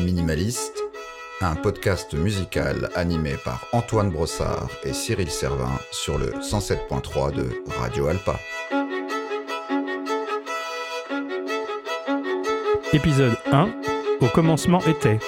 Minimaliste, un podcast musical animé par Antoine Brossard et Cyril Servin sur le 107.3 de Radio Alpa. Épisode 1 Au commencement était.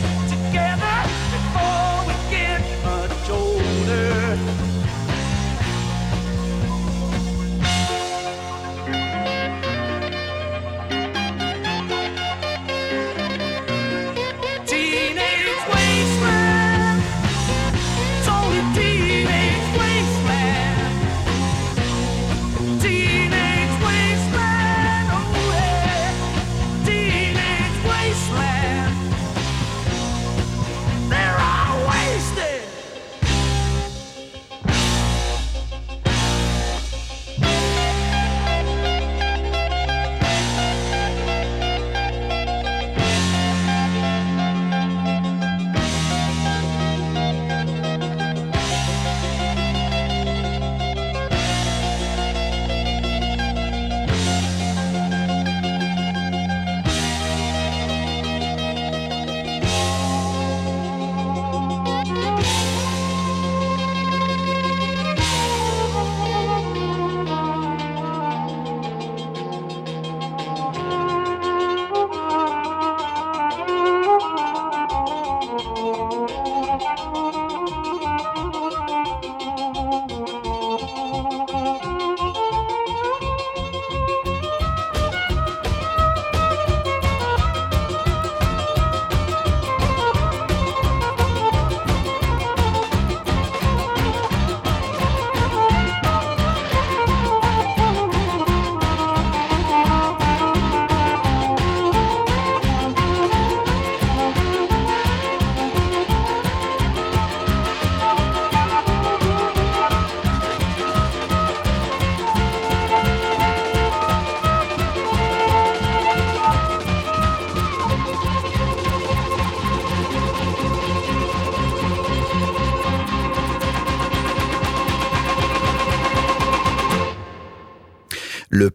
get together.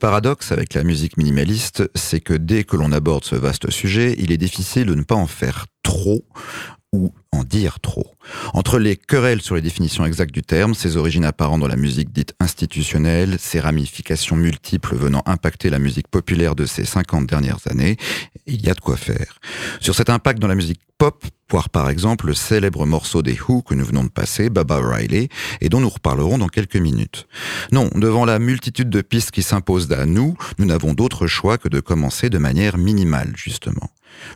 Le paradoxe avec la musique minimaliste, c'est que dès que l'on aborde ce vaste sujet, il est difficile de ne pas en faire trop ou dire trop. Entre les querelles sur les définitions exactes du terme, ses origines apparentes dans la musique dite institutionnelle, ses ramifications multiples venant impacter la musique populaire de ces 50 dernières années, il y a de quoi faire. Sur cet impact dans la musique pop, voire par exemple le célèbre morceau des Who que nous venons de passer, Baba Riley, et dont nous reparlerons dans quelques minutes. Non, devant la multitude de pistes qui s'imposent à nous, nous n'avons d'autre choix que de commencer de manière minimale, justement.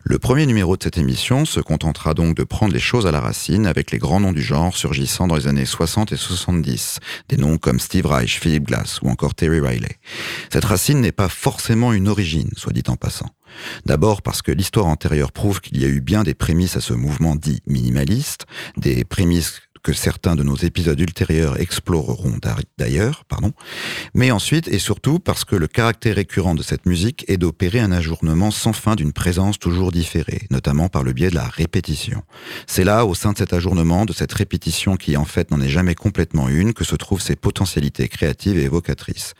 Le premier numéro de cette émission se contentera donc de prendre les choses à la racine avec les grands noms du genre surgissant dans les années 60 et 70, des noms comme Steve Reich, Philip Glass ou encore Terry Riley. Cette racine n'est pas forcément une origine, soit dit en passant. D'abord parce que l'histoire antérieure prouve qu'il y a eu bien des prémices à ce mouvement dit minimaliste, des prémices que certains de nos épisodes ultérieurs exploreront d'ailleurs, pardon, mais ensuite et surtout parce que le caractère récurrent de cette musique est d'opérer un ajournement sans fin d'une présence toujours différée, notamment par le biais de la répétition. C'est là, au sein de cet ajournement, de cette répétition qui en fait n'en est jamais complètement une, que se trouvent ses potentialités créatives et évocatrices.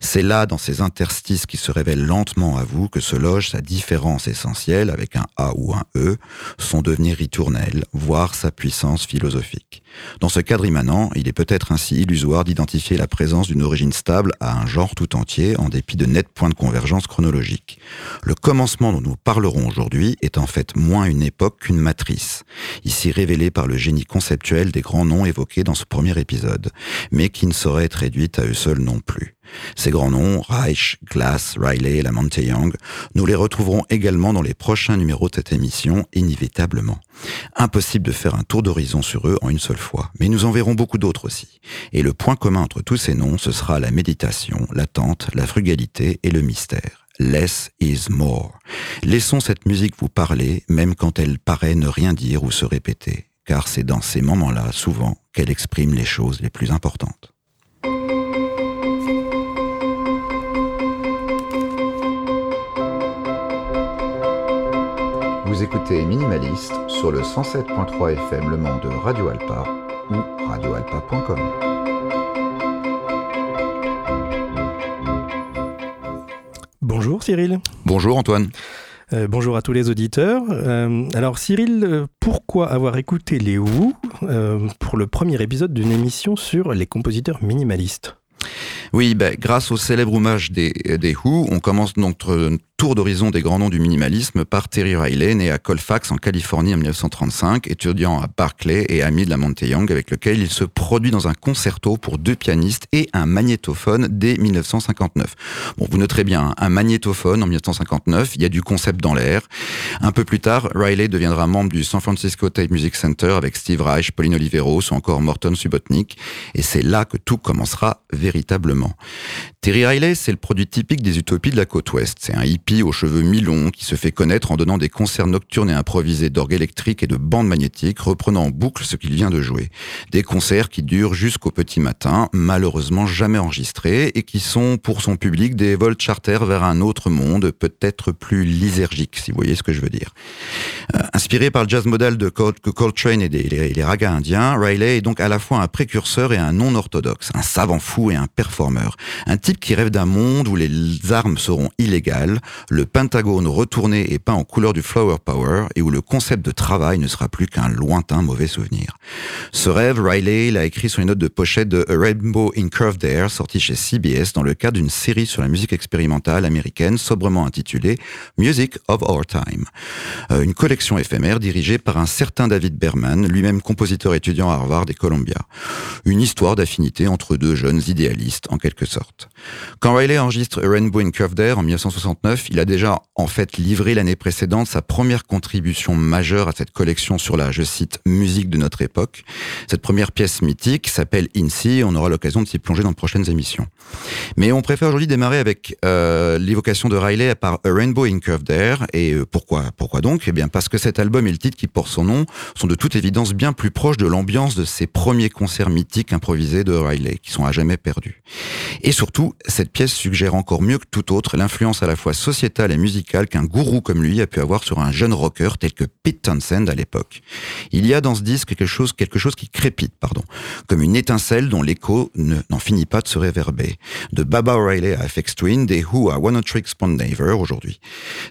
C'est là, dans ces interstices qui se révèlent lentement à vous, que se loge sa différence essentielle avec un A ou un E, son devenir ritournel, voire sa puissance philosophique. Dans ce cadre immanent, il est peut-être ainsi illusoire d'identifier la présence d'une origine stable à un genre tout entier en dépit de nets points de convergence chronologique. Le commencement dont nous parlerons aujourd'hui est en fait moins une époque qu'une matrice, ici révélée par le génie conceptuel des grands noms évoqués dans ce premier épisode, mais qui ne saurait être réduite à eux seuls non plus. Ces grands noms, Reich, Glass, Riley, Lamonte Young, nous les retrouverons également dans les prochains numéros de cette émission, inévitablement. Impossible de faire un tour d'horizon sur eux en une seule fois, mais nous en verrons beaucoup d'autres aussi. Et le point commun entre tous ces noms, ce sera la méditation, l'attente, la frugalité et le mystère. Less is more. Laissons cette musique vous parler, même quand elle paraît ne rien dire ou se répéter, car c'est dans ces moments-là, souvent, qu'elle exprime les choses les plus importantes. Vous écoutez Minimaliste sur le 107.3 FM Le Mans de Radio Alpa ou radioalpa.com. Bonjour Cyril. Bonjour Antoine. Euh, bonjour à tous les auditeurs. Euh, alors Cyril, euh, pourquoi avoir écouté les Who euh, pour le premier épisode d'une émission sur les compositeurs minimalistes? Oui, ben, grâce au célèbre hommage des, des Who, on commence notre tour d'horizon des grands noms du minimalisme par Terry Riley, né à Colfax en Californie en 1935, étudiant à Berkeley et ami de la Monte Young, avec lequel il se produit dans un concerto pour deux pianistes et un magnétophone dès 1959. Bon, vous noterez bien, un magnétophone en 1959, il y a du concept dans l'air. Un peu plus tard, Riley deviendra membre du San Francisco Tape Music Center avec Steve Reich, Pauline Oliveros ou encore Morton Subotnick, et c'est là que tout commencera véritablement. Terry Riley, c'est le produit typique des utopies de la côte ouest. C'est un hippie aux cheveux mi-longs qui se fait connaître en donnant des concerts nocturnes et improvisés d'orgue électrique et de bandes magnétiques, reprenant en boucle ce qu'il vient de jouer. Des concerts qui durent jusqu'au petit matin, malheureusement jamais enregistrés, et qui sont pour son public des vols charter vers un autre monde, peut-être plus lysergique, si vous voyez ce que je veux dire. Euh, inspiré par le jazz modal de Col Coltrane et des, les, les ragas indiens, Riley est donc à la fois un précurseur et un non-orthodoxe, un savant fou et un performeur. Un type qui rêve d'un monde où les armes seront illégales, le pentagone retourné et peint en couleur du flower power et où le concept de travail ne sera plus qu'un lointain mauvais souvenir. Ce rêve, Riley l'a écrit sur les notes de pochette de A Rainbow in Curved Air, sorti chez CBS dans le cadre d'une série sur la musique expérimentale américaine sobrement intitulée Music of Our Time. Euh, une collection éphémère dirigée par un certain David Berman, lui-même compositeur étudiant à Harvard et Columbia. Une histoire d'affinité entre deux jeunes idéalistes, en quelque sorte. Quand Riley enregistre A Rainbow in Curved Air en 1969, il a déjà en fait livré l'année précédente sa première contribution majeure à cette collection sur la, je cite, musique de notre époque. Cette première pièce mythique s'appelle INSEE, on aura l'occasion de s'y plonger dans de prochaines émissions. Mais on préfère aujourd'hui démarrer avec euh, l'évocation de Riley par A Rainbow in Curved Air. Et euh, pourquoi, pourquoi donc? Eh bien parce que cet album et le titre qui porte son nom sont de toute évidence bien plus proches de l'ambiance de ces premiers concerts mythiques improvisés de Riley, qui sont à jamais perdus. Et surtout, cette pièce suggère encore mieux que tout autre l'influence à la fois sociale sociétale et musicale qu'un gourou comme lui a pu avoir sur un jeune rocker tel que Pete Townsend à l'époque. Il y a dans ce disque quelque chose, quelque chose qui crépite, pardon, comme une étincelle dont l'écho ne- n'en finit pas de se réverber. De Baba O'Reilly à FX Twin, des Who à One Trick Never aujourd'hui.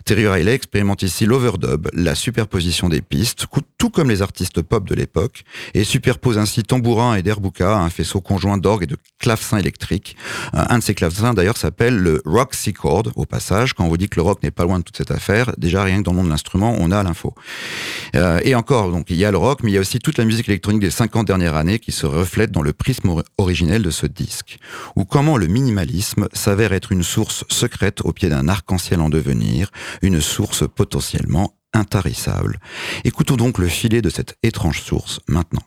Terry Riley expérimente ici l'overdub, la superposition des pistes, tout comme les artistes pop de l'époque, et superpose ainsi tambourin et derbuka à un faisceau conjoint d'orgue et de clavecins électriques. Un de ces clavecins d'ailleurs s'appelle le Rock C Chord, au passage. Quand on vous dit que le rock n'est pas loin de toute cette affaire, déjà rien que dans le nom de l'instrument, on a l'info. Euh, et encore, donc il y a le rock, mais il y a aussi toute la musique électronique des 50 dernières années qui se reflète dans le prisme or- originel de ce disque. Ou comment le minimalisme s'avère être une source secrète au pied d'un arc-en-ciel en devenir, une source potentiellement intarissable. Écoutons donc le filet de cette étrange source maintenant.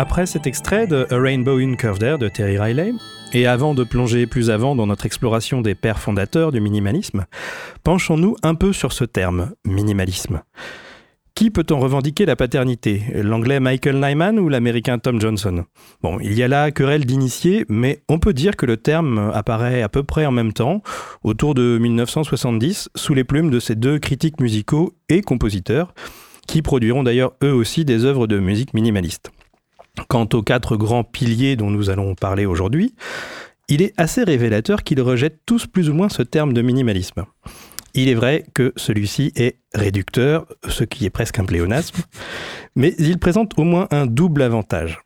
Après cet extrait de A Rainbow in Curved Air de Terry Riley, et avant de plonger plus avant dans notre exploration des pères fondateurs du minimalisme, penchons-nous un peu sur ce terme, minimalisme. Qui peut en revendiquer la paternité? L'anglais Michael Nyman ou l'américain Tom Johnson? Bon, il y a là querelle d'initiés, mais on peut dire que le terme apparaît à peu près en même temps, autour de 1970, sous les plumes de ces deux critiques musicaux et compositeurs, qui produiront d'ailleurs eux aussi des œuvres de musique minimaliste. Quant aux quatre grands piliers dont nous allons parler aujourd'hui, il est assez révélateur qu'ils rejettent tous plus ou moins ce terme de minimalisme. Il est vrai que celui-ci est réducteur, ce qui est presque un pléonasme, mais il présente au moins un double avantage.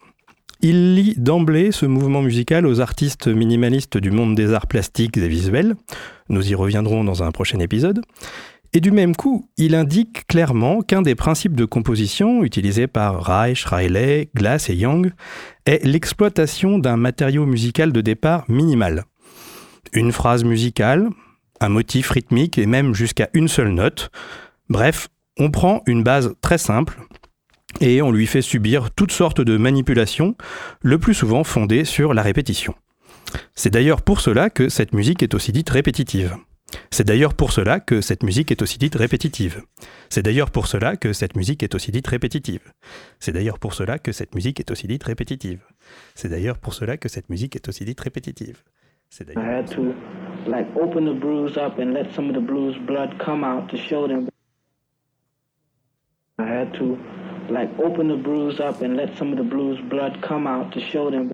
Il lie d'emblée ce mouvement musical aux artistes minimalistes du monde des arts plastiques et visuels, nous y reviendrons dans un prochain épisode, et du même coup, il indique clairement qu'un des principes de composition utilisés par Reich, Riley, Glass et Young est l'exploitation d'un matériau musical de départ minimal. Une phrase musicale, un motif rythmique et même jusqu'à une seule note. Bref, on prend une base très simple et on lui fait subir toutes sortes de manipulations, le plus souvent fondées sur la répétition. C'est d'ailleurs pour cela que cette musique est aussi dite répétitive. C'est d'ailleurs pour cela que cette musique est aussi dite répétitive. C'est d'ailleurs pour cela que cette musique est aussi dite répétitive. C'est d'ailleurs pour cela que cette musique est aussi dite répétitive. C'est d'ailleurs pour cela que cette musique est aussi dite répétitive. C'est d'ailleurs like open the bruise up and let some of. I had to like open the bruise up and let some of the blues blood come out to show them.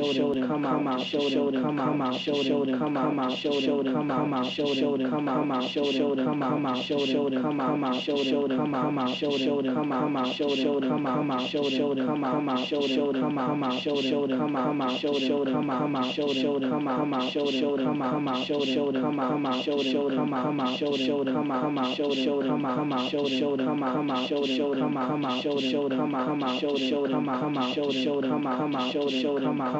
come out to show them, come out to show them, come out to show them, come out to show them, come out to show them, come out to show them, come out to show them, come out to show them, come out to show them, come out to show them, come out to show them, come out to show them, come out to show them, come out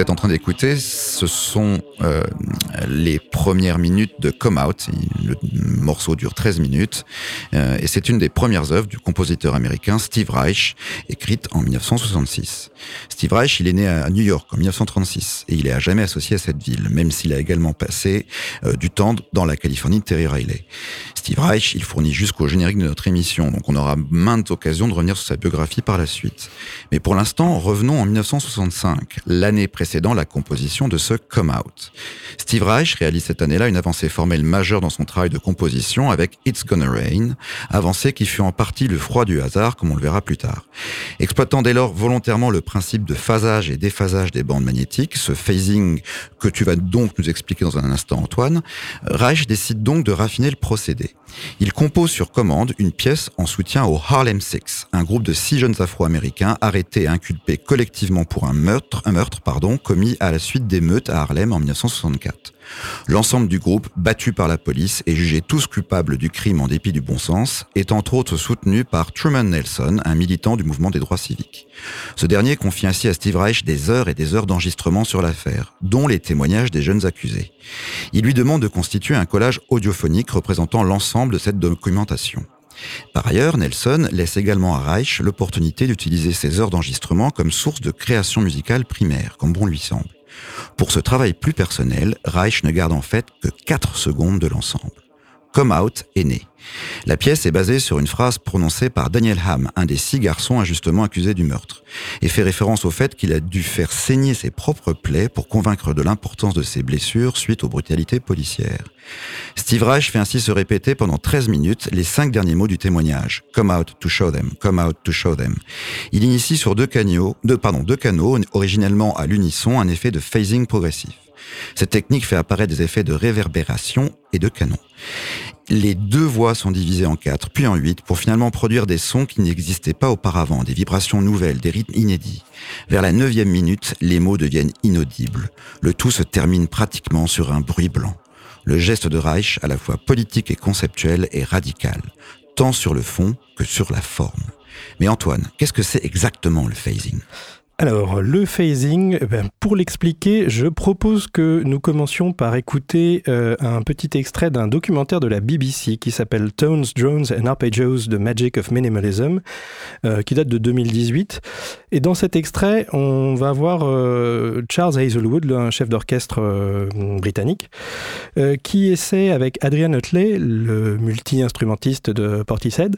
vous êtes en train d'écouter, ce sont euh, les premières minutes de Come Out, le morceau dure 13 minutes euh, et c'est une des premières œuvres du compositeur américain Steve Reich, écrite en 1966. Steve Reich, il est né à New York en 1936 et il est à jamais associé à cette ville, même s'il a également passé euh, du temps dans la Californie de Terry Riley. Steve Reich, il fournit jusqu'au générique de notre émission, donc on aura maintes occasions de revenir sur sa biographie par la suite. Mais pour l'instant, revenons en 1965, l'année précédant la composition de ce Come Out. Steve Reich réalise cette année-là une avancée formelle majeure dans son travail de composition avec It's Gonna Rain, avancée qui fut en partie le froid du hasard, comme on le verra plus tard. Exploitant dès lors volontairement le principe de phasage et déphasage des bandes magnétiques, ce phasing que tu vas donc nous expliquer dans un instant Antoine, Reich décide donc de raffiner le procédé. Il compose sur commande une pièce en soutien au Harlem Six, un groupe de six jeunes Afro-Américains arrêtés et inculpés collectivement pour un meurtre, un meurtre pardon, commis à la suite d'émeutes à Harlem en 1964. L'ensemble du groupe, battu par la police et jugé tous coupables du crime en dépit du bon sens, est entre autres soutenu par Truman Nelson, un militant du mouvement des droits civiques. Ce dernier confie ainsi à Steve Reich des heures et des heures d'enregistrement sur l'affaire, dont les témoignages des jeunes accusés. Il lui demande de constituer un collage audiophonique représentant l'ensemble de cette documentation. Par ailleurs, Nelson laisse également à Reich l'opportunité d'utiliser ces heures d'enregistrement comme source de création musicale primaire, comme bon lui semble. Pour ce travail plus personnel, Reich ne garde en fait que 4 secondes de l'ensemble. Come Out est né. La pièce est basée sur une phrase prononcée par Daniel Ham, un des six garçons injustement accusés du meurtre, et fait référence au fait qu'il a dû faire saigner ses propres plaies pour convaincre de l'importance de ses blessures suite aux brutalités policières. Steve Reich fait ainsi se répéter pendant 13 minutes les cinq derniers mots du témoignage. Come out to show them, come out to show them. Il initie sur deux canaux, pardon, deux canaux, originellement à l'unisson, un effet de phasing progressif. Cette technique fait apparaître des effets de réverbération et de canon. Les deux voix sont divisées en quatre, puis en huit, pour finalement produire des sons qui n'existaient pas auparavant, des vibrations nouvelles, des rythmes inédits. Vers la neuvième minute, les mots deviennent inaudibles. Le tout se termine pratiquement sur un bruit blanc. Le geste de Reich, à la fois politique et conceptuel, est radical, tant sur le fond que sur la forme. Mais Antoine, qu'est-ce que c'est exactement le phasing? Alors, le phasing, eh ben, pour l'expliquer, je propose que nous commencions par écouter euh, un petit extrait d'un documentaire de la BBC qui s'appelle Tones, Drones and Arpeggios, The Magic of Minimalism, euh, qui date de 2018. Et dans cet extrait, on va voir euh, Charles Hazelwood, un chef d'orchestre britannique, qui essaie avec Adrian Utley, le multi-instrumentiste de Portishead,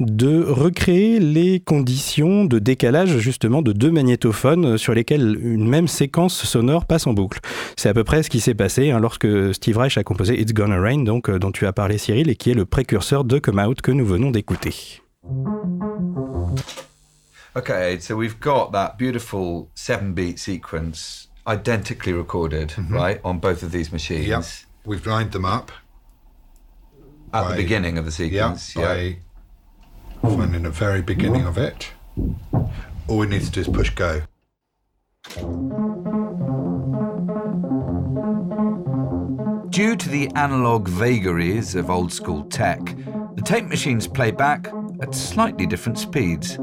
de recréer les conditions de décalage justement de deux magnétophones sur lesquels une même séquence sonore passe en boucle. C'est à peu près ce qui s'est passé hein, lorsque Steve Reich a composé It's Gonna Rain, donc euh, dont tu as parlé Cyril, et qui est le précurseur de Come Out que nous venons d'écouter. Okay, so we've got that beautiful seven beat sequence identically recorded, right, on both of these machines Yep. We've lined them up. at the by- beginning of the sequence. Yeah, by finding the very beginning of it. All we need to do is push go. Due to the analog vagaries of old school tech, the tape machines play back at slightly different speeds.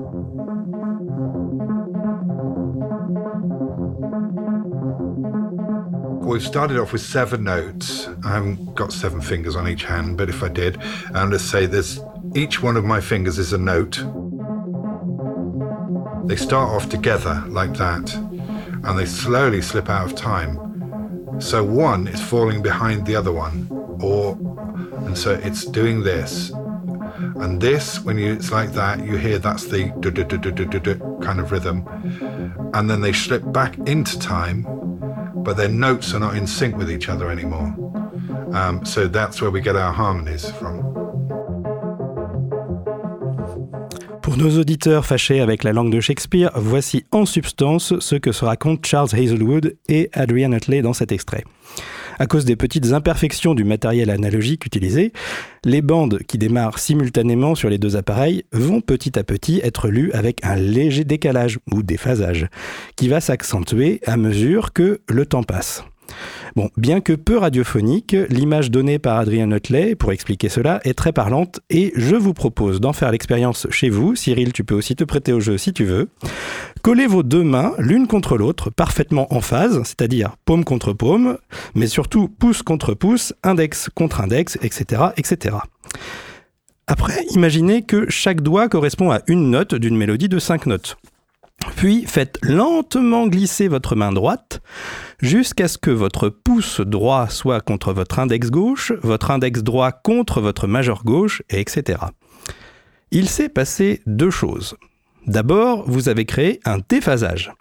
We've started off with seven notes. I haven't got seven fingers on each hand, but if I did, and let's say there's each one of my fingers is a note. They start off together like that, and they slowly slip out of time. So one is falling behind the other one, or and so it's doing this. And this, when you it's like that, you hear that's the kind of rhythm, and then they slip back into time, but their notes are not in sync with each other anymore. Um, so that's where we get our harmonies from. Pour nos auditeurs fâchés avec la langue de Shakespeare, voici en substance ce que se racontent Charles Hazelwood et Adrian Utley dans cet extrait. À cause des petites imperfections du matériel analogique utilisé, les bandes qui démarrent simultanément sur les deux appareils vont petit à petit être lues avec un léger décalage ou déphasage, qui va s'accentuer à mesure que le temps passe. Bon, bien que peu radiophonique, l'image donnée par Adrien Nutley pour expliquer cela est très parlante et je vous propose d'en faire l'expérience chez vous. Cyril, tu peux aussi te prêter au jeu si tu veux. Collez vos deux mains l'une contre l'autre, parfaitement en phase, c'est-à-dire paume contre paume, mais surtout pouce contre pouce, index contre index, etc., etc. Après, imaginez que chaque doigt correspond à une note d'une mélodie de cinq notes. Puis faites lentement glisser votre main droite jusqu'à ce que votre pouce droit soit contre votre index gauche, votre index droit contre votre majeur gauche, et etc. Il s'est passé deux choses. D'abord, vous avez créé un déphasage.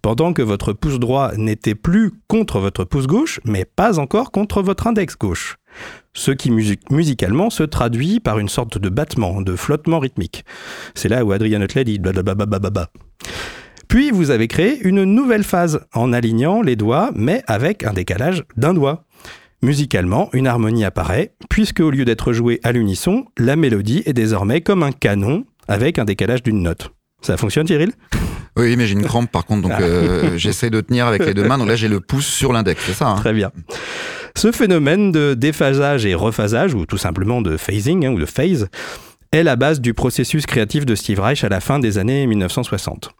Pendant que votre pouce droit n'était plus contre votre pouce gauche, mais pas encore contre votre index gauche. Ce qui musi- musicalement se traduit par une sorte de battement, de flottement rythmique. C'est là où Adrian Hutley dit blablabla. Puis vous avez créé une nouvelle phase en alignant les doigts, mais avec un décalage d'un doigt. Musicalement, une harmonie apparaît, puisque au lieu d'être jouée à l'unisson, la mélodie est désormais comme un canon avec un décalage d'une note. Ça fonctionne, Cyril? Oui, mais j'ai une crampe par contre, donc euh, j'essaie de tenir avec les deux mains. Donc là, j'ai le pouce sur l'index, c'est ça hein? Très bien. Ce phénomène de déphasage et rephasage, ou tout simplement de phasing, hein, ou de phase, est la base du processus créatif de Steve Reich à la fin des années 1960.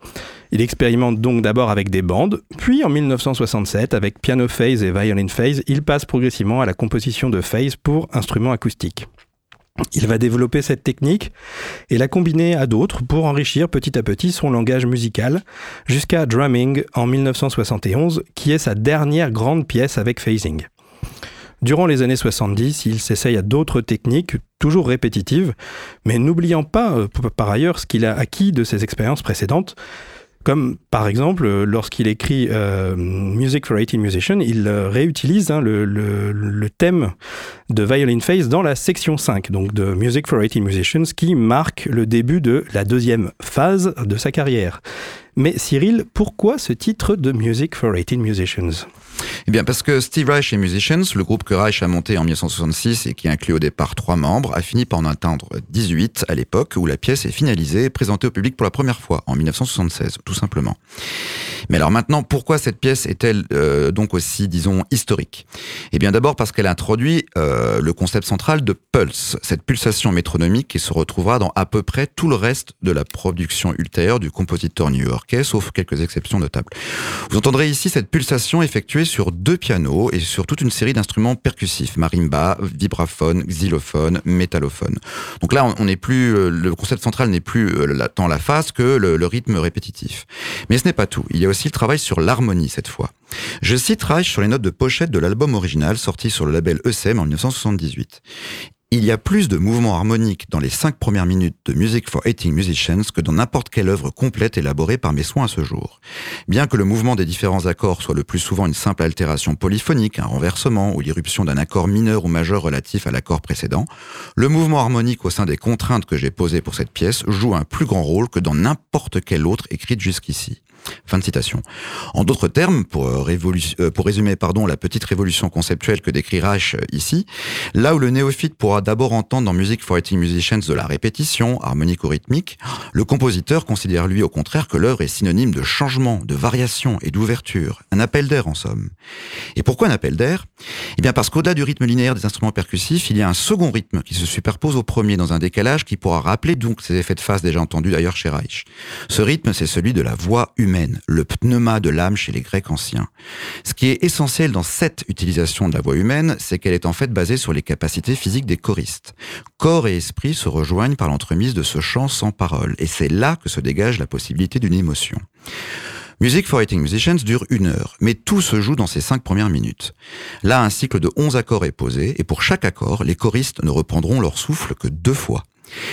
Il expérimente donc d'abord avec des bandes, puis en 1967, avec piano phase et violin phase, il passe progressivement à la composition de phase pour instruments acoustiques. Il va développer cette technique et la combiner à d'autres pour enrichir petit à petit son langage musical, jusqu'à Drumming en 1971, qui est sa dernière grande pièce avec phasing. Durant les années 70, il s'essaye à d'autres techniques, toujours répétitives, mais n'oubliant pas euh, par ailleurs ce qu'il a acquis de ses expériences précédentes, comme par exemple lorsqu'il écrit euh, Music for 18 Musicians, il euh, réutilise hein, le thème de Violin Phase dans la section 5, donc de Music for 18 Musicians, qui marque le début de la deuxième phase de sa carrière. Mais Cyril, pourquoi ce titre de Music for 18 Musicians? Eh bien, parce que Steve Reich et Musicians, le groupe que Reich a monté en 1966 et qui inclut au départ trois membres, a fini par en atteindre 18 à l'époque où la pièce est finalisée et présentée au public pour la première fois, en 1976, tout simplement. Mais alors maintenant, pourquoi cette pièce est-elle euh, donc aussi, disons, historique? Eh bien, d'abord parce qu'elle introduit euh, le concept central de pulse, cette pulsation métronomique qui se retrouvera dans à peu près tout le reste de la production ultérieure du compositeur sauf quelques exceptions notables. Vous entendrez ici cette pulsation effectuée sur deux pianos et sur toute une série d'instruments percussifs, marimba, vibraphone, xylophone, métallophone. Donc là, on n'est plus, euh, le concept central n'est plus euh, tant la phase que le, le rythme répétitif. Mais ce n'est pas tout. Il y a aussi le travail sur l'harmonie cette fois. Je cite Reich sur les notes de pochette de l'album original sorti sur le label ESM en 1978. Il y a plus de mouvements harmoniques dans les cinq premières minutes de Music for 18 Musicians que dans n'importe quelle œuvre complète élaborée par mes soins à ce jour. Bien que le mouvement des différents accords soit le plus souvent une simple altération polyphonique, un renversement ou l'irruption d'un accord mineur ou majeur relatif à l'accord précédent, le mouvement harmonique au sein des contraintes que j'ai posées pour cette pièce joue un plus grand rôle que dans n'importe quelle autre écrite jusqu'ici. Fin de citation. En d'autres termes, pour, euh, euh, pour résumer pardon, la petite révolution conceptuelle que décrit Reich euh, ici, là où le néophyte pourra d'abord entendre dans Music for 18 Musicians de la répétition, harmonique ou rythmique, le compositeur considère lui au contraire que l'œuvre est synonyme de changement, de variation et d'ouverture, un appel d'air en somme. Et pourquoi un appel d'air? Eh bien parce qu'au-delà du rythme linéaire des instruments percussifs, il y a un second rythme qui se superpose au premier dans un décalage qui pourra rappeler donc ces effets de phase déjà entendus d'ailleurs chez Reich. Ce rythme, c'est celui de la voix humaine, le pneuma de l'âme chez les Grecs anciens. Ce qui est essentiel dans cette utilisation de la voix humaine, c'est qu'elle est en fait basée sur les capacités physiques des choristes. Corps et esprit se rejoignent par l'entremise de ce chant sans parole, et c'est là que se dégage la possibilité d'une émotion. Music for 18 Musicians dure une heure, mais tout se joue dans ces cinq premières minutes. Là, un cycle de 11 accords est posé, et pour chaque accord, les choristes ne reprendront leur souffle que deux fois.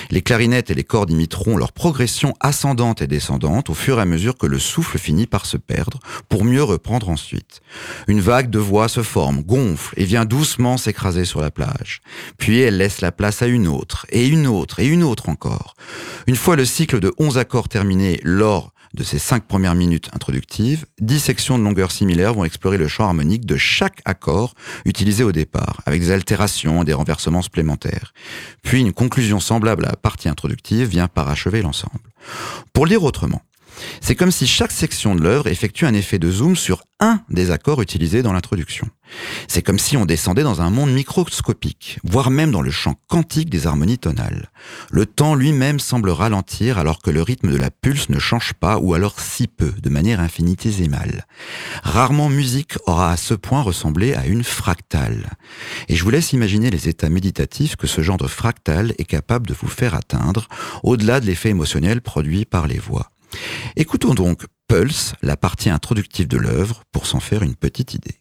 Les clarinettes et les cordes imiteront leur progression ascendante et descendante au fur et à mesure que le souffle finit par se perdre, pour mieux reprendre ensuite. Une vague de voix se forme, gonfle et vient doucement s'écraser sur la plage. Puis elle laisse la place à une autre, et une autre, et une autre encore. Une fois le cycle de 11 accords terminé lors de ces cinq premières minutes introductives, dix sections de longueur similaire vont explorer le champ harmonique de chaque accord utilisé au départ, avec des altérations et des renversements supplémentaires. Puis une conclusion semblable à la partie introductive vient parachever l'ensemble. Pour le dire autrement, C'est comme si chaque section de l'œuvre effectuait un effet de zoom sur un des accords utilisés dans l'introduction. C'est comme si on descendait dans un monde microscopique, voire même dans le champ quantique des harmonies tonales. Le temps lui-même semble ralentir alors que le rythme de la pulse ne change pas ou alors si peu, de manière infinitésimale. Rarement musique aura à ce point ressemblé à une fractale. Et je vous laisse imaginer les états méditatifs que ce genre de fractale est capable de vous faire atteindre, au-delà de l'effet émotionnel produit par les voix. Écoutons donc Pulse, la partie introductive de l'œuvre, pour s'en faire une petite idée.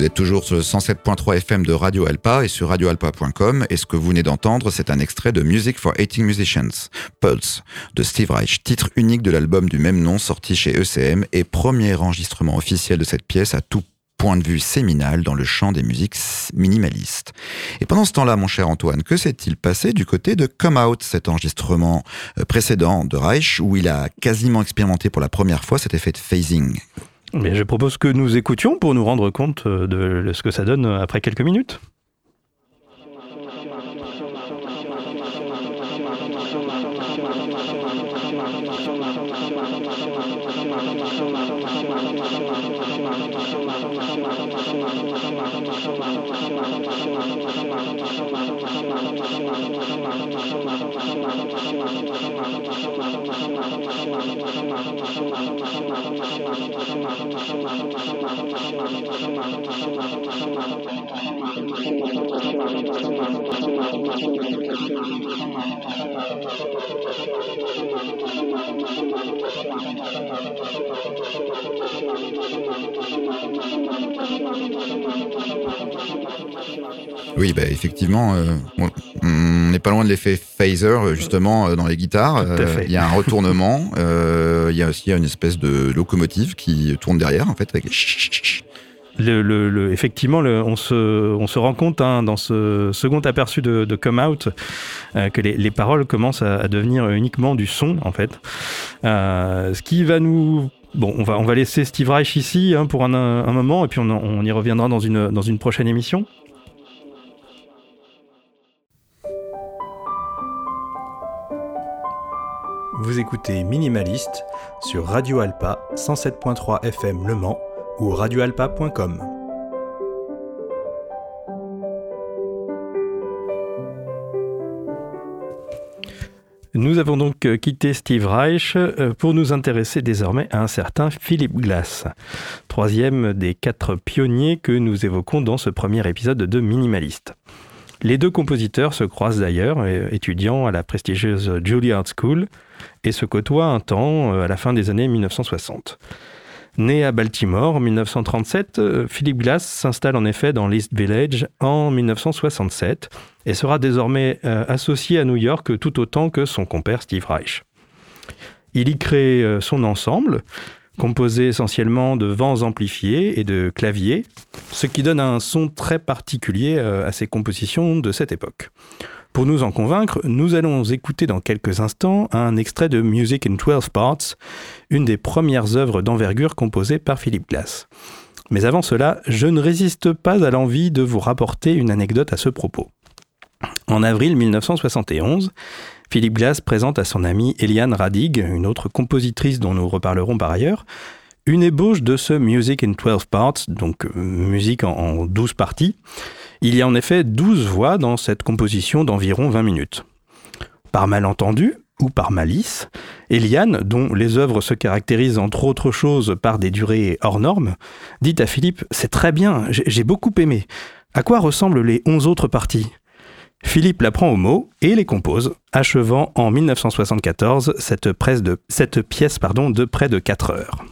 Vous êtes toujours sur le 107.3 FM de Radio Alpa et sur radioalpa.com et ce que vous venez d'entendre, c'est un extrait de Music for 18 Musicians, Pulse, de Steve Reich, titre unique de l'album du même nom sorti chez ECM et premier enregistrement officiel de cette pièce à tout point de vue séminal dans le champ des musiques minimalistes. Et pendant ce temps-là, mon cher Antoine, que s'est-il passé du côté de Come Out, cet enregistrement euh, précédent de Reich, où il a quasiment expérimenté pour la première fois cet effet de phasing? Mais je propose que nous écoutions pour nous rendre compte euh, de ce que ça donne après quelques minutes. Oui, bah, effectivement, euh, on- n'est pas loin de l'effet phaser, euh, justement, euh, dans les guitares. Il y a un retournement, euh, il y a aussi une espèce de locomotive qui tourne derrière, en fait, avec Le, le- le- effectivement, on, se, on se rend compte hein, dans ce second aperçu de, de Come Out euh, que les, les paroles commencent à, à devenir uniquement du son, en fait. Euh, ce qui va nous... Bon, on va, on va laisser Steve Reich ici hein, pour un, un moment, et puis on, on y reviendra dans une, dans une prochaine émission. Vous écoutez Minimaliste sur Radio Alpa 107.3 FM Le Mans ou radioalpa.com. Nous avons donc euh, quitté Steve Reich euh, pour nous intéresser désormais à un certain Philip Glass, troisième des quatre pionniers que nous évoquons dans ce premier épisode de Minimaliste. Les deux compositeurs se croisent d'ailleurs, euh, étudiants à la prestigieuse Juilliard School, et se côtoient un temps à la fin des années 1960. Né à Baltimore en 1937, euh, Philip Glass s'installe en effet dans l'East Village en 1967 et sera désormais euh, associé à New York tout autant que son compère Steve Reich. Il y crée euh, son ensemble, composé essentiellement de vents amplifiés et de claviers, ce qui donne un son très particulier à ses compositions de cette époque. Pour nous en convaincre, nous allons écouter dans quelques instants un extrait de Music in 12 Parts, une des premières œuvres d'envergure composées par Philip Glass. Mais avant cela, je ne résiste pas à l'envie de vous rapporter une anecdote à ce propos. En avril 1971, Philip Glass présente à son amie Eliane Radig, une autre compositrice dont nous reparlerons par ailleurs, une ébauche de ce Music in 12 Parts, donc euh, musique en, en 12 parties. Il y a en effet 12 voix dans cette composition d'environ 20 minutes. Par malentendu, ou par malice, Eliane, dont les œuvres se caractérisent entre autres choses par des durées hors normes, dit à Philippe C'est très bien, j'ai beaucoup aimé. À quoi ressemblent les 11 autres parties? Philippe la prend au mot et les compose, achevant en 1974 cette, pièce de près de 4 heures.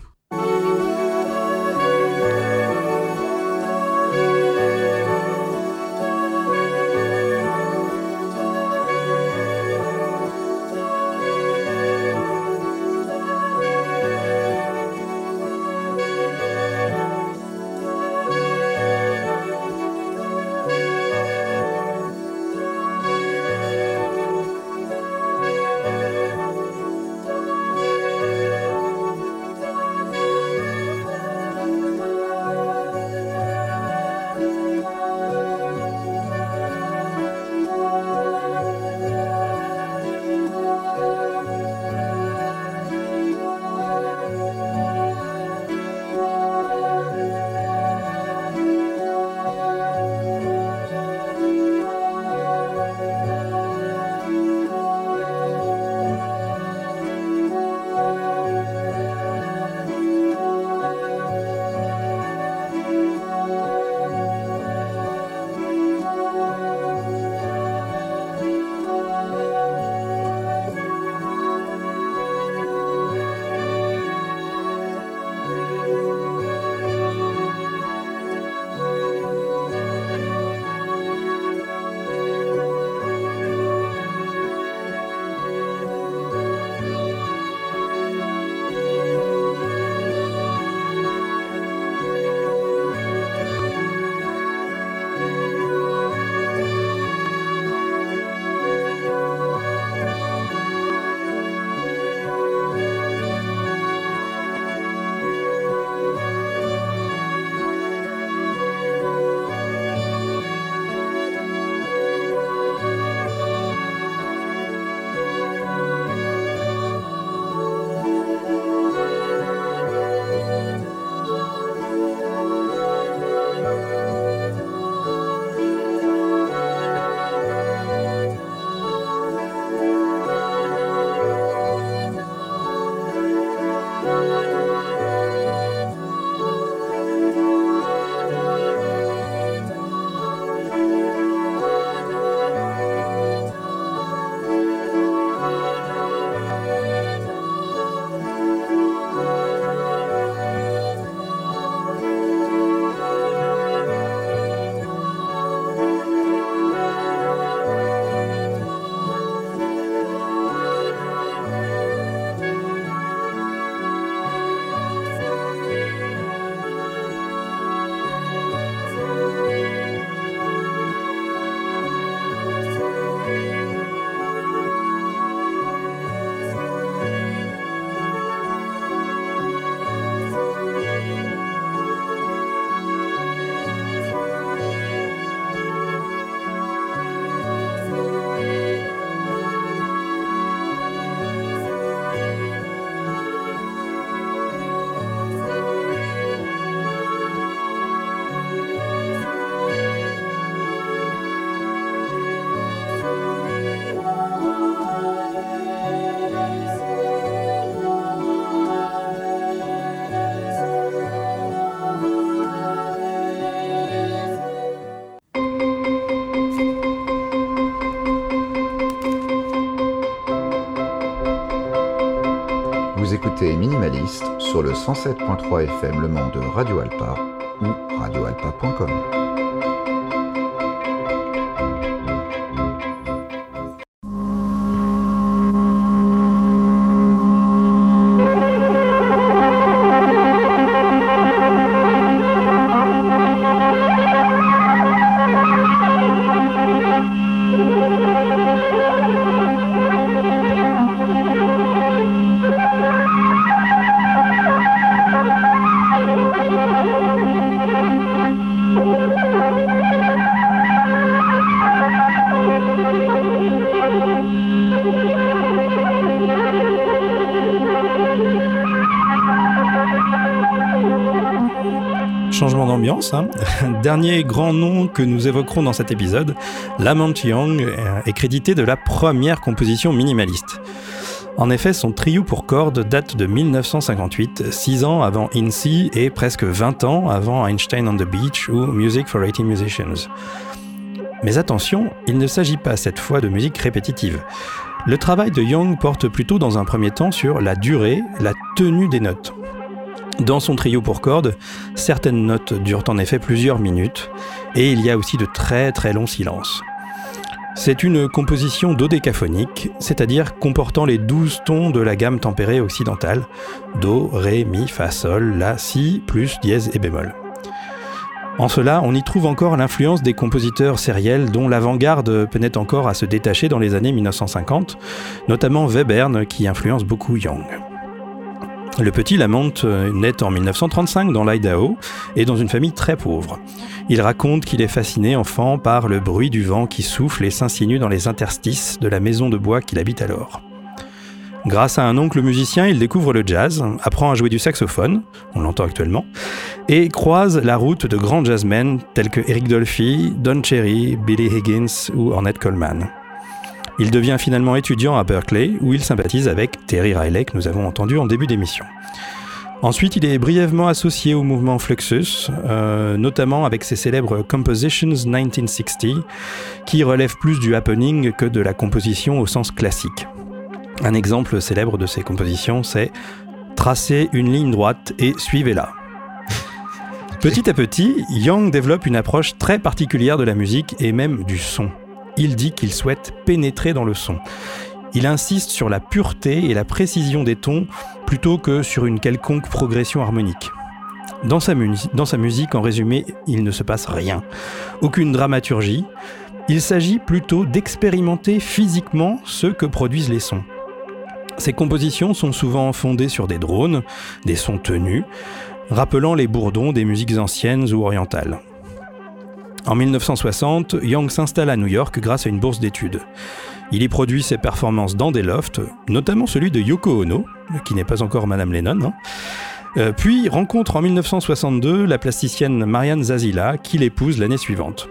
Sur le 107.3 FM Le Mans de Radio Alpa ou radioalpa.com. Changement d'ambiance. hein. Dernier grand nom que nous évoquerons dans cet épisode, Lamont Young euh, est crédité de la première composition minimaliste. En effet, son trio pour cordes date de 1958, 6 ans avant INSEE et presque 20 ans avant Einstein on the Beach ou Music for 80 Musicians. Mais attention, il ne s'agit pas cette fois de musique répétitive. Le travail de Young porte plutôt dans un premier temps sur la durée, la tenue des notes. Dans son trio pour cordes, certaines notes durent en effet plusieurs minutes, et il y a aussi de très très longs silences. C'est une composition dodécaphonique, c'est-à-dire comportant les 12 tons de la gamme tempérée occidentale, Do, Ré, Mi, Fa, Sol, La, Si, plus, dièse et bémol. En cela, on y trouve encore l'influence des compositeurs sériels dont l'avant-garde peinait encore à se détacher dans les années 1950, notamment Webern qui influence beaucoup Young. Le petit Lamont euh, naît en 1935 dans l'Idaho et dans une famille très pauvre. Il raconte qu'il est fasciné enfant par le bruit du vent qui souffle et s'insinue dans les interstices de la maison de bois qu'il habite alors. Grâce à un oncle musicien, il découvre le jazz, apprend à jouer du saxophone, on l'entend actuellement, et croise la route de grands jazzmen tels que Eric Dolphy, Don Cherry, Billy Higgins ou Ornette Coleman. Il devient finalement étudiant à Berkeley où il sympathise avec Terry Riley que nous avons entendu en début d'émission. Ensuite, il est brièvement associé au mouvement Fluxus, euh, notamment avec ses célèbres Compositions 1960, qui relèvent plus du happening que de la composition au sens classique. Un exemple célèbre de ces compositions, c'est Tracez une ligne droite et suivez-la. Petit à petit, Young développe une approche très particulière de la musique et même du son. Il dit qu'il souhaite pénétrer dans le son. Il insiste sur la pureté et la précision des tons plutôt que sur une quelconque progression harmonique. Dans sa, musique, en résumé, il ne se passe rien. Aucune dramaturgie. Il s'agit plutôt d'expérimenter physiquement ce que produisent les sons. Ces compositions sont souvent fondées sur des drones, des sons tenus, rappelant les bourdons des musiques anciennes ou orientales. En 1960, Young s'installe à New York grâce à une bourse d'études. Il y produit ses performances dans des lofts, notamment celui de Yoko Ono, qui n'est pas encore Madame Lennon, hein. Euh, puis rencontre en 1962 la plasticienne Marianne Zazila, qui l'épouse l'année suivante.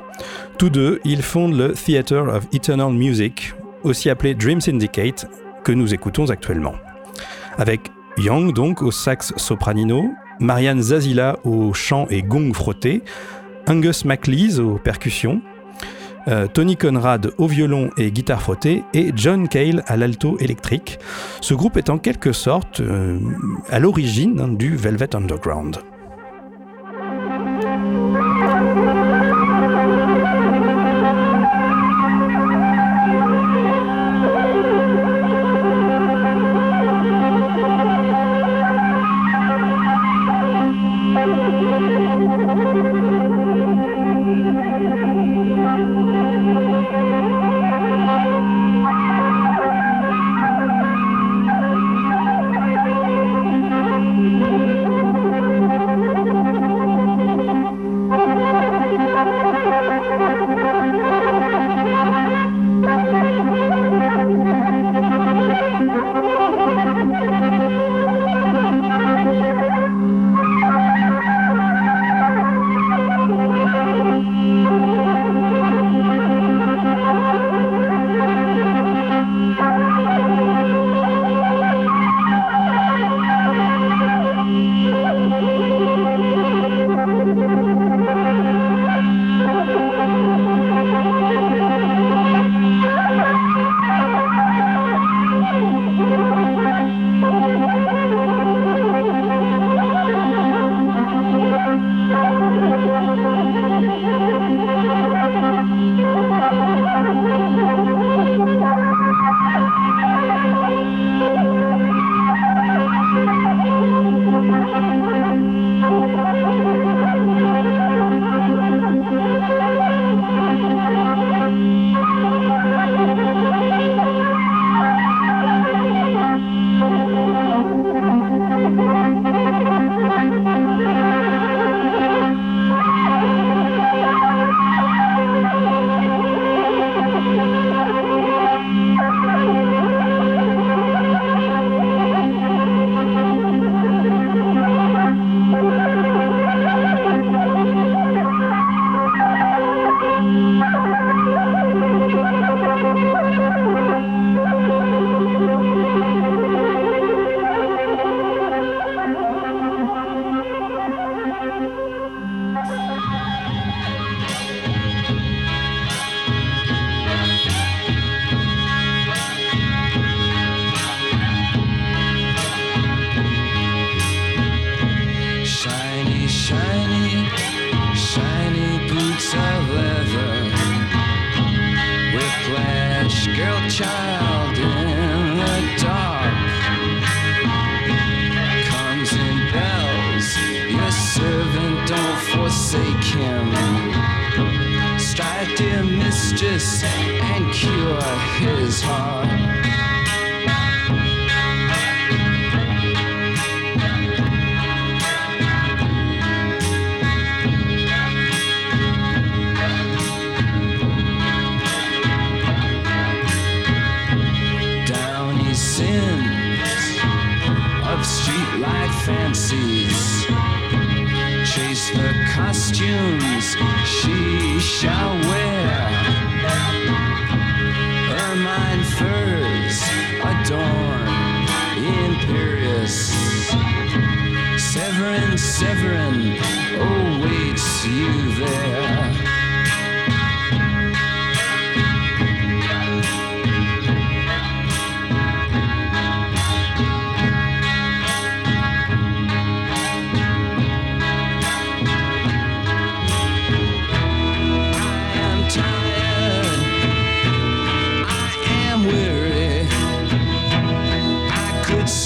Tous deux, ils fondent le Theatre of Eternal Music, aussi appelé Dream Syndicate, que nous écoutons actuellement. Avec Young donc au sax sopranino, Marianne Zazila au chant et gong frotté, Angus MacLeese aux percussions, euh, Tony Conrad au violon et guitare frottée et John Cale à l'alto électrique. Ce groupe est en quelque sorte euh, à l'origine hein, du Velvet Underground.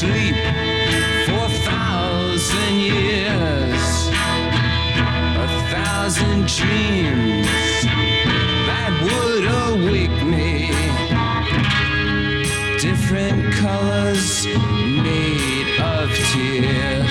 Sleep for a thousand years, a thousand dreams that would awake me. Different colors made of tears.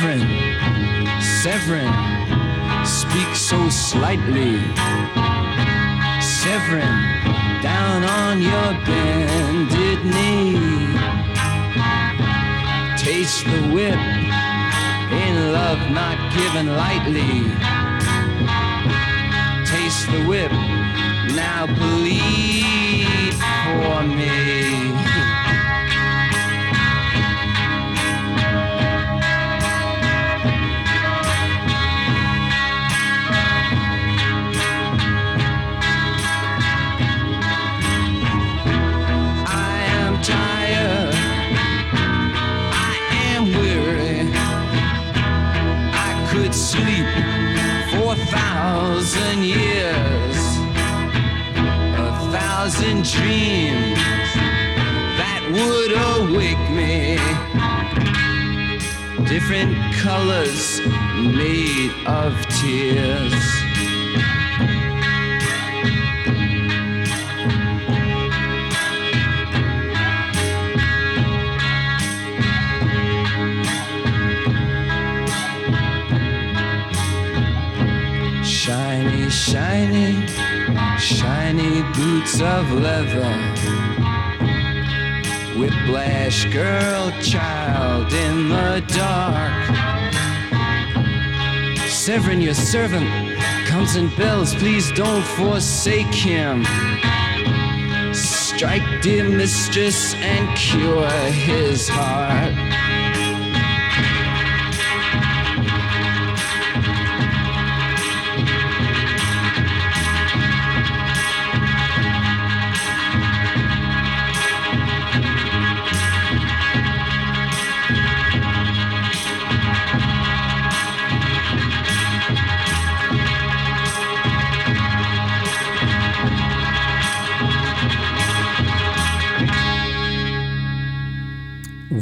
Severin, Severin, speak so slightly. Severin, down on your bended knee. Taste the whip in love not given lightly. Taste the whip, now plead for me. Different colors made of tears. Shiny, shiny, shiny boots of leather. Whiplash girl, child in the dark. Severin, your servant, comes in bells. Please don't forsake him. Strike, dear mistress, and cure his heart.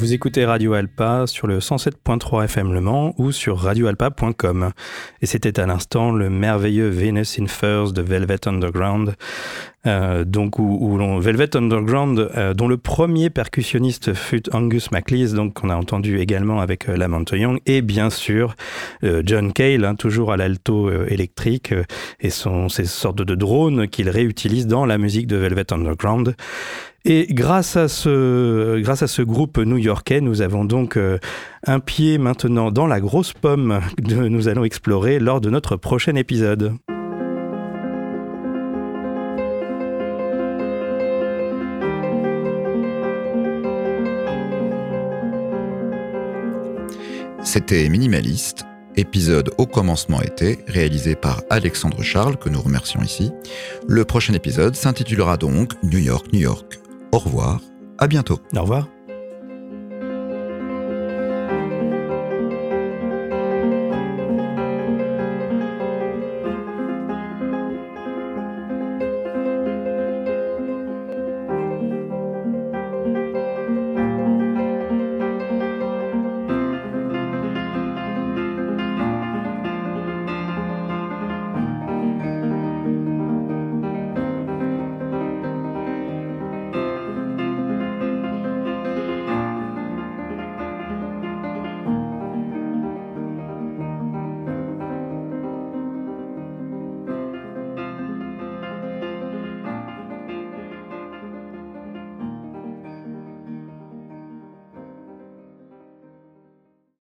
Vous écoutez Radio Alpa sur le 107.3 FM Le Mans ou sur radioalpa.com. Et c'était à l'instant le merveilleux Venus in Furs de Velvet Underground euh, donc où, l'on- Velvet Underground, euh, dont le premier percussionniste fut Angus MacLeese, donc qu'on a entendu également avec euh, Lamont Young, et bien sûr euh, John Cale, hein, toujours à l'alto électrique, et son, ces sortes de drones qu'il réutilise dans la musique de Velvet Underground. Et grâce à ce, groupe new-yorkais, nous avons donc euh, un pied maintenant dans la grosse pomme que nous allons explorer lors de notre prochain épisode. C'était Minimaliste, épisode au commencement été, réalisé par Alexandre Charles, que nous remercions ici. Le prochain épisode s'intitulera donc New York, New York. Au revoir, à bientôt. Au revoir.